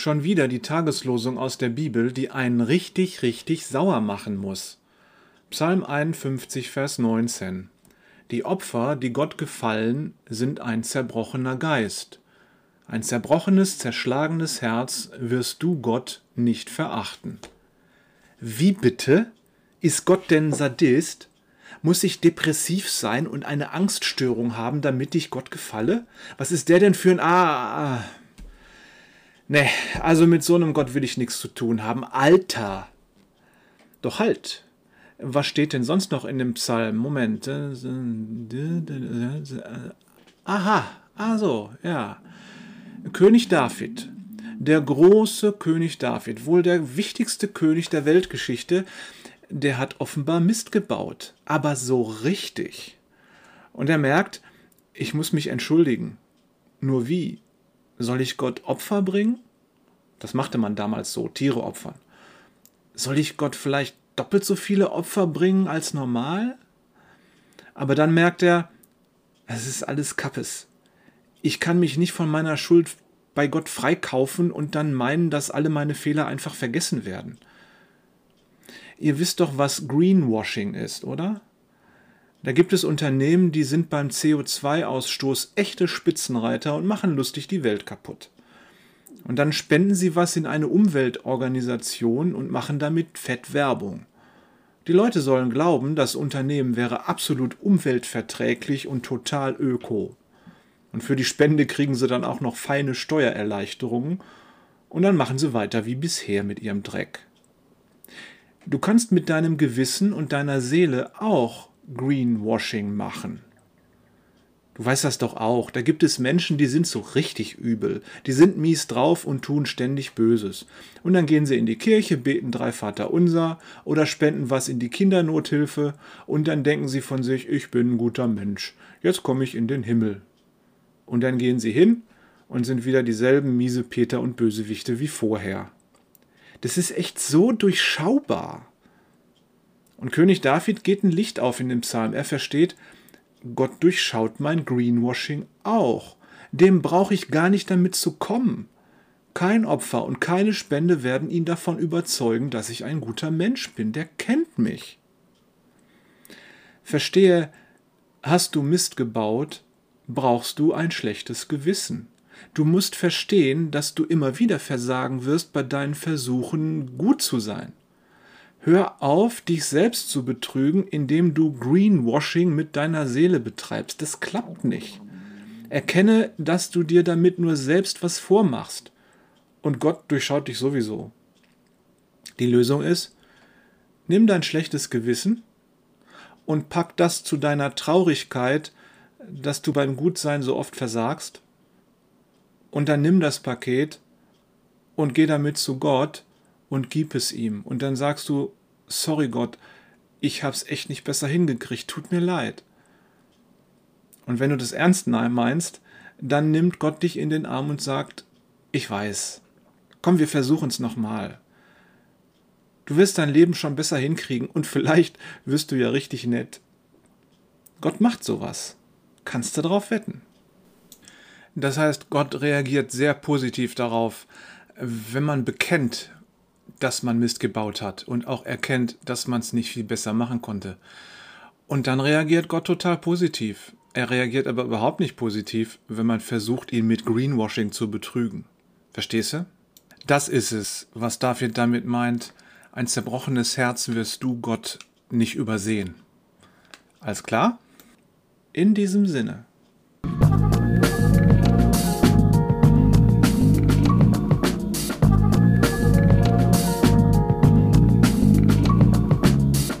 Schon wieder die Tageslosung aus der Bibel, die einen richtig, richtig sauer machen muss. Psalm 51, Vers 19. Die Opfer, die Gott gefallen, sind ein zerbrochener Geist. Ein zerbrochenes, zerschlagenes Herz wirst du Gott nicht verachten. Wie bitte? Ist Gott denn Sadist? Muss ich depressiv sein und eine Angststörung haben, damit ich Gott gefalle? Was ist der denn für ein... Ah, ah. Nee, also mit so einem Gott will ich nichts zu tun haben. Alter! Doch halt! Was steht denn sonst noch in dem Psalm? Moment. Aha, also, ja. König David. Der große König David, wohl der wichtigste König der Weltgeschichte, der hat offenbar Mist gebaut. Aber so richtig. Und er merkt, ich muss mich entschuldigen. Nur wie? Soll ich Gott Opfer bringen? Das machte man damals so, Tiere opfern. Soll ich Gott vielleicht doppelt so viele Opfer bringen als normal? Aber dann merkt er, es ist alles Kappes. Ich kann mich nicht von meiner Schuld bei Gott freikaufen und dann meinen, dass alle meine Fehler einfach vergessen werden. Ihr wisst doch, was Greenwashing ist, oder? Da gibt es Unternehmen, die sind beim CO2-Ausstoß echte Spitzenreiter und machen lustig die Welt kaputt. Und dann spenden sie was in eine Umweltorganisation und machen damit fett Werbung. Die Leute sollen glauben, das Unternehmen wäre absolut umweltverträglich und total öko. Und für die Spende kriegen sie dann auch noch feine Steuererleichterungen und dann machen sie weiter wie bisher mit ihrem Dreck. Du kannst mit deinem Gewissen und deiner Seele auch Greenwashing machen. Du weißt das doch auch, da gibt es Menschen, die sind so richtig übel, die sind mies drauf und tun ständig Böses. Und dann gehen sie in die Kirche, beten drei Vater unser oder spenden was in die Kindernothilfe und dann denken sie von sich, ich bin ein guter Mensch, jetzt komme ich in den Himmel. Und dann gehen sie hin und sind wieder dieselben miese Peter und Bösewichte wie vorher. Das ist echt so durchschaubar. Und König David geht ein Licht auf in dem Psalm. Er versteht, Gott durchschaut mein Greenwashing auch. Dem brauche ich gar nicht damit zu kommen. Kein Opfer und keine Spende werden ihn davon überzeugen, dass ich ein guter Mensch bin. Der kennt mich. Verstehe, hast du Mist gebaut, brauchst du ein schlechtes Gewissen. Du musst verstehen, dass du immer wieder versagen wirst bei deinen Versuchen, gut zu sein. Hör auf, dich selbst zu betrügen, indem du Greenwashing mit deiner Seele betreibst. Das klappt nicht. Erkenne, dass du dir damit nur selbst was vormachst. Und Gott durchschaut dich sowieso. Die Lösung ist, nimm dein schlechtes Gewissen und pack das zu deiner Traurigkeit, dass du beim Gutsein so oft versagst. Und dann nimm das Paket und geh damit zu Gott und gib es ihm. Und dann sagst du, sorry Gott, ich hab's echt nicht besser hingekriegt, tut mir leid. Und wenn du das ernst meinst, dann nimmt Gott dich in den Arm und sagt, ich weiß, komm, wir versuchen es nochmal. Du wirst dein Leben schon besser hinkriegen und vielleicht wirst du ja richtig nett. Gott macht sowas. Kannst du darauf wetten. Das heißt, Gott reagiert sehr positiv darauf, wenn man bekennt, dass man Mist gebaut hat und auch erkennt, dass man es nicht viel besser machen konnte. Und dann reagiert Gott total positiv. Er reagiert aber überhaupt nicht positiv, wenn man versucht, ihn mit Greenwashing zu betrügen. Verstehst du? Das ist es, was David damit meint. Ein zerbrochenes Herz wirst du Gott nicht übersehen. Alles klar? In diesem Sinne.